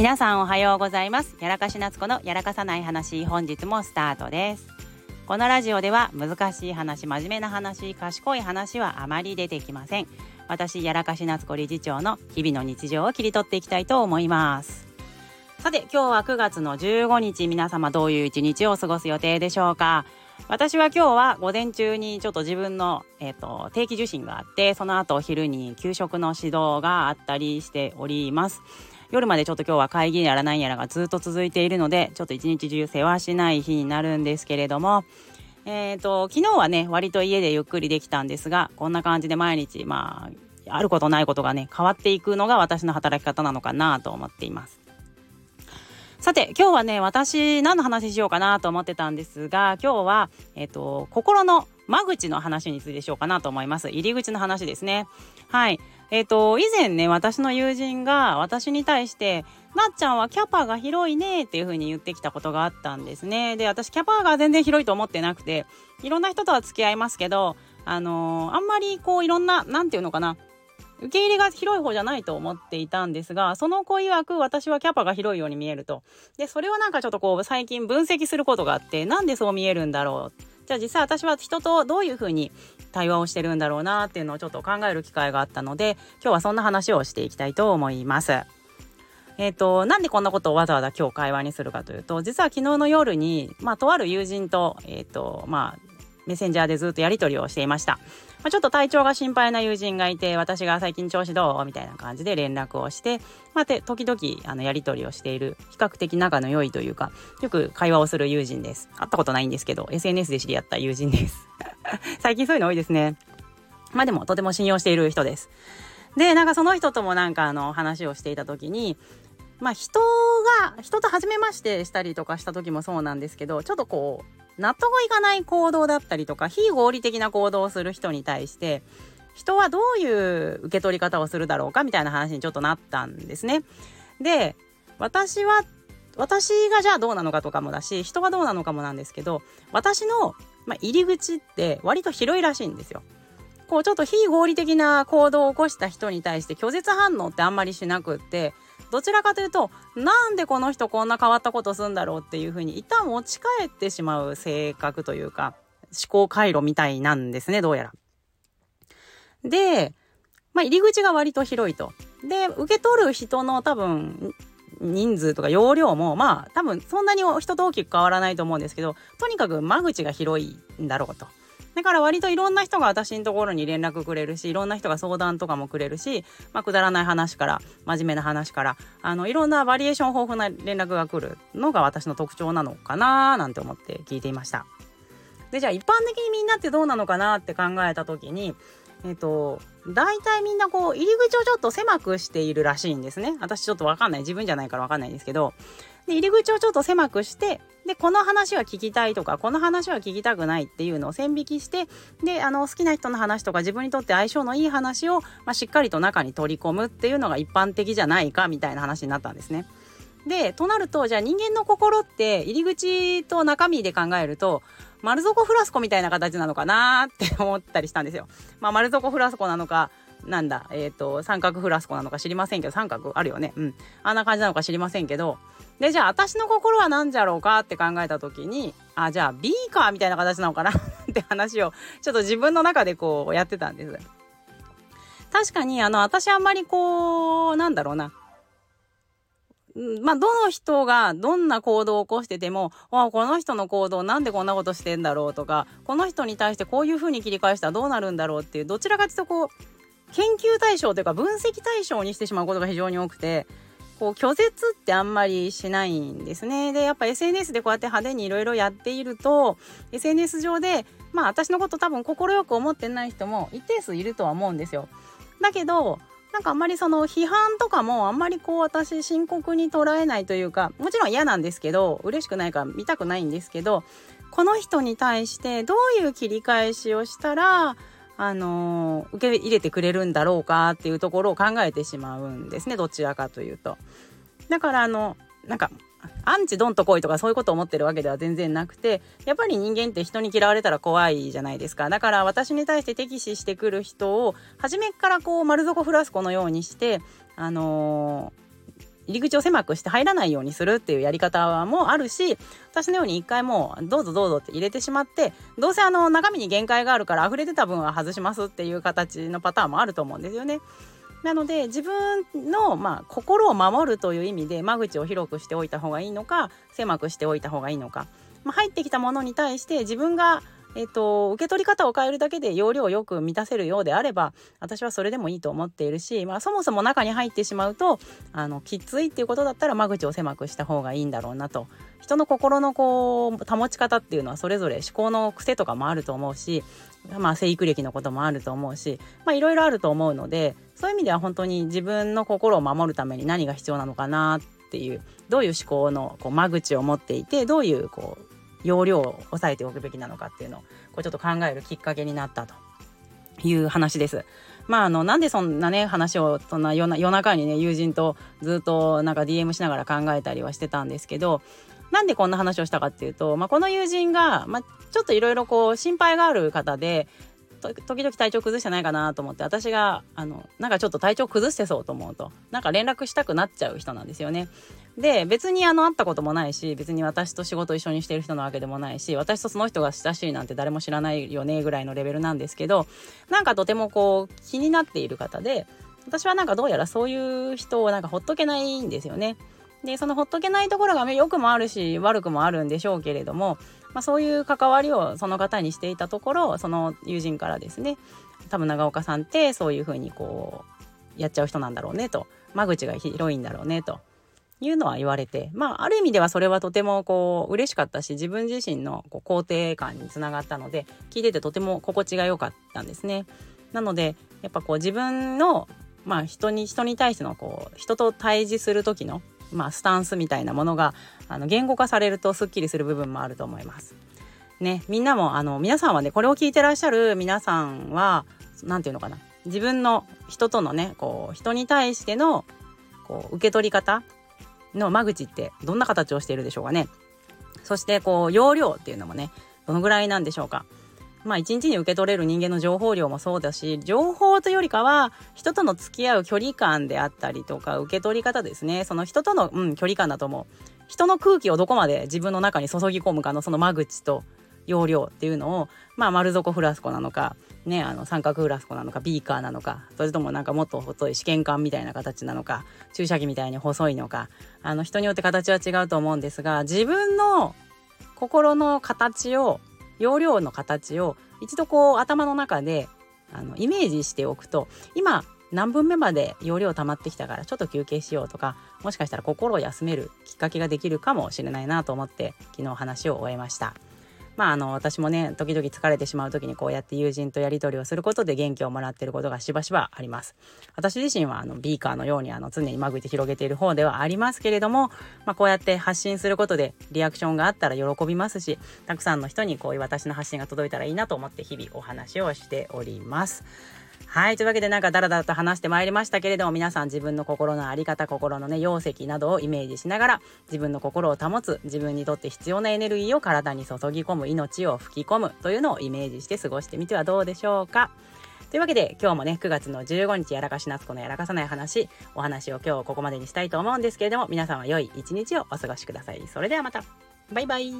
皆さんおはようございます。やらかし夏子のやらかさない話本日もスタートです。このラジオでは難しい話真面目な話賢い話はあまり出てきません。私やらかし夏子理事長の日々の日常を切り取っていきたいと思います。さて今日は9月の15日皆様どういう一日を過ごす予定でしょうか。私は今日は午前中にちょっと自分の、えーと、定期受診があってその後昼に給食の指導があったりしております。夜までちょっと今日は会議やらないやらがずっと続いているのでちょっと一日中世話しない日になるんですけれどもえーと、昨日はね割と家でゆっくりできたんですがこんな感じで毎日まああることないことがね変わっていくのが私の働き方なのかなと思っています。さて今日はね私何の話しようかなと思ってたんですが今日は、えっ、ー、と心の間口の話についてしようかなと思います。入り口の話ですね。はい。えっ、ー、と以前ね私の友人が私に対してなっちゃんはキャパが広いねっていう風に言ってきたことがあったんですねで私キャパが全然広いと思ってなくていろんな人とは付き合いますけどあのー、あんまりこういろんな何て言うのかな受け入れが広い方じゃないと思っていたんですが、その子曰く私はキャパが広いように見えると。で、それはなんかちょっとこう最近分析することがあって、なんでそう見えるんだろう。じゃあ実際私は人とどういうふうに対話をしてるんだろうなっていうのをちょっと考える機会があったので、今日はそんな話をしていきたいと思います。えっ、ー、と、なんでこんなことをわざわざ今日会話にするかというと、実は昨日の夜に、まあ、とある友人と、えっ、ー、と、まあ、メッセンジャーでずっとやり取りをしていました。まあ、ちょっと体調が心配な友人がいて、私が最近調子どうみたいな感じで連絡をして、まあ、て時々あのやり取りをしている、比較的仲の良いというか、よく会話をする友人です。会ったことないんですけど、SNS で知り合った友人です。最近そういうの多いですね。まあでも、とても信用している人です。で、なんかその人ともなんかあの話をしていた時に、まあ人が、人と初めましてしたりとかした時もそうなんですけど、ちょっとこう、納得いかない行動だったりとか非合理的な行動をする人に対して人はどういう受け取り方をするだろうかみたいな話にちょっとなったんですね。で私は私がじゃあどうなのかとかもだし人がどうなのかもなんですけど私の、まあ、入り口って割と広いらしいんですよ。こうちょっと非合理的な行動を起こした人に対して拒絶反応ってあんまりしなくってどちらかというとなんでこの人こんな変わったことするんだろうっていうふうに一旦持ち帰ってしまう性格というか思考回路みたいなんですねどうやら。で、まあ、入り口が割と広いと。で受け取る人の多分人数とか容量もまあ多分そんなに人と大きく変わらないと思うんですけどとにかく間口が広いんだろうと。だから割といろんな人が私のところに連絡くれるしいろんな人が相談とかもくれるし、まあ、くだらない話から真面目な話からあのいろんなバリエーション豊富な連絡が来るのが私の特徴なのかななんて思って聞いていました。でじゃあ一般的にみんなってどうなのかなって考えた時にえっ、と大体みんなこう入り口をちょっと狭くしているらしいんですね。私ちょっと分かんない。自分じゃないから分かんないんですけど。で入り口をちょっと狭くしてでこの話は聞きたいとかこの話は聞きたくないっていうのを線引きしてであの好きな人の話とか自分にとって相性のいい話を、まあ、しっかりと中に取り込むっていうのが一般的じゃないかみたいな話になったんですね。でとなるとじゃあ人間の心って入り口と中身で考えると丸底フラスコみたいな形なのかなって思ったりしたんですよ。まあ、丸底フラスコなのかなんだえっ、ー、と三角フラスコなのか知りませんけど三角あるよねうんあんな感じなのか知りませんけどでじゃあ私の心は何じゃろうかって考えた時にあじゃあビーカーみたいな形なのかな って話をちょっと自分の中でこうやってたんです。確かにあの私あんまりこうなんだろうなまあ、どの人がどんな行動を起こしてても、わこの人の行動なんでこんなことしてんだろうとか、この人に対してこういうふうに切り返したらどうなるんだろうっていう、どちらかというとこう、研究対象というか分析対象にしてしまうことが非常に多くて、こう拒絶ってあんまりしないんですね。で、やっぱ SNS でこうやって派手にいろいろやっていると、SNS 上で、まあ私のこと多分快く思ってない人も一定数いるとは思うんですよ。だけど、なんかあんまりその批判とかもあんまりこう私深刻に捉えないというかもちろん嫌なんですけど嬉しくないから見たくないんですけどこの人に対してどういう切り返しをしたらあの、受け入れてくれるんだろうかっていうところを考えてしまうんですねどちらかというと。だからあのなんかアンチドンと来いとかそういうことを思ってるわけでは全然なくてやっぱり人間って人に嫌われたら怖いじゃないですかだから私に対して敵視してくる人を初めからこう丸底フラスコのようにしてあの入り口を狭くして入らないようにするっていうやり方もあるし私のように一回もうどうぞどうぞって入れてしまってどうせあの中身に限界があるから溢れてた分は外しますっていう形のパターンもあると思うんですよね。なので自分の、まあ、心を守るという意味で間口を広くしておいた方がいいのか狭くしておいた方がいいのか、まあ、入ってきたものに対して自分がえっと、受け取り方を変えるだけで容量をよく満たせるようであれば私はそれでもいいと思っているし、まあ、そもそも中に入ってしまうとあのきついっていうことだったら間口を狭くした方がいいんだろうなと。人の心のこう保ち方っていうのはそれぞれ思考の癖とかもあると思うし、まあ、生育歴のこともあると思うしいろいろあると思うのでそういう意味では本当に自分の心を守るために何が必要なのかなっていうどういう思考のこう間口を持っていてどういうこう容量を抑えておくべきなのかっていうのをこうちょっと考えるきっかけになったという話です。まあ、あのなんでそんなね話をそんな夜中にね友人とずっとなんか DM しながら考えたりはしてたんですけどなんでこんな話をしたかっていうと、まあ、この友人が、まあ、ちょっといろいろこう心配がある方で時々体調崩してないかなと思って私があのなんかちょっと体調崩してそうと思うとなんか連絡したくなっちゃう人なんですよね。で別にあの会ったこともないし別に私と仕事一緒にしてる人なわけでもないし私とその人が親しいなんて誰も知らないよねぐらいのレベルなんですけどなんかとてもこう気になっている方で私はなんかどうやらそういう人をなんかほっとけないんですよね。でそのほっとけないところが良くもあるし悪くもあるんでしょうけれども、まあ、そういう関わりをその方にしていたところその友人からですね多分長岡さんってそういうふうにこうやっちゃう人なんだろうねと間口が広いんだろうねというのは言われてまあある意味ではそれはとてもこう嬉しかったし自分自身のこう肯定感につながったので聞いててとても心地が良かったんですね。なのでやっぱこう自分のまあ人に人に対してのこう人と対峙する時のまあ、スタンスみたいなものがあの言語化されるとすっきりする部分もあると思います。ね、みんなもあの皆さんはねこれを聞いてらっしゃる皆さんは何て言うのかな自分の人とのねこう人に対してのこう受け取り方の間口ってどんな形をしているでしょうかね。そしてこう容量っていうのもねどのぐらいなんでしょうか。まあ一日に受け取れる人間の情報量もそうだし情報というよりかは人との付き合う距離感であったりとか受け取り方ですね。その人との、うん、距離感だと思う。人の空気をどこまで自分の中に注ぎ込むかのその間口と容量っていうのをまあ丸底フラスコなのかねあの三角フラスコなのかビーカーなのかそれともなんかもっと細い試験管みたいな形なのか注射器みたいに細いのかあの人によって形は違うと思うんですが自分の心の形を容量の形を一度こう頭の中であのイメージしておくと今何分目まで容量溜まってきたからちょっと休憩しようとかもしかしたら心を休めるきっかけができるかもしれないなと思って昨日話を終えました。まああの私もね時々疲れてしまう時にこうやって友人とやり取りをすることで元気をもらっていることがしばしばあります。私自身はあのビーカーのようにあの常にまぐいて広げている方ではありますけれども、まあ、こうやって発信することでリアクションがあったら喜びますしたくさんの人にこういう私の発信が届いたらいいなと思って日々お話をしております。はいというわけでなんかダラダラと話してまいりましたけれども皆さん自分の心の在り方心のね容積などをイメージしながら自分の心を保つ自分にとって必要なエネルギーを体に注ぎ込む命を吹き込むというのをイメージして過ごしてみてはどうでしょうか。というわけで今日もね9月の15日やらかし夏子のやらかさない話お話を今日ここまでにしたいと思うんですけれども皆さんは良い一日をお過ごしください。それではまたバイバイ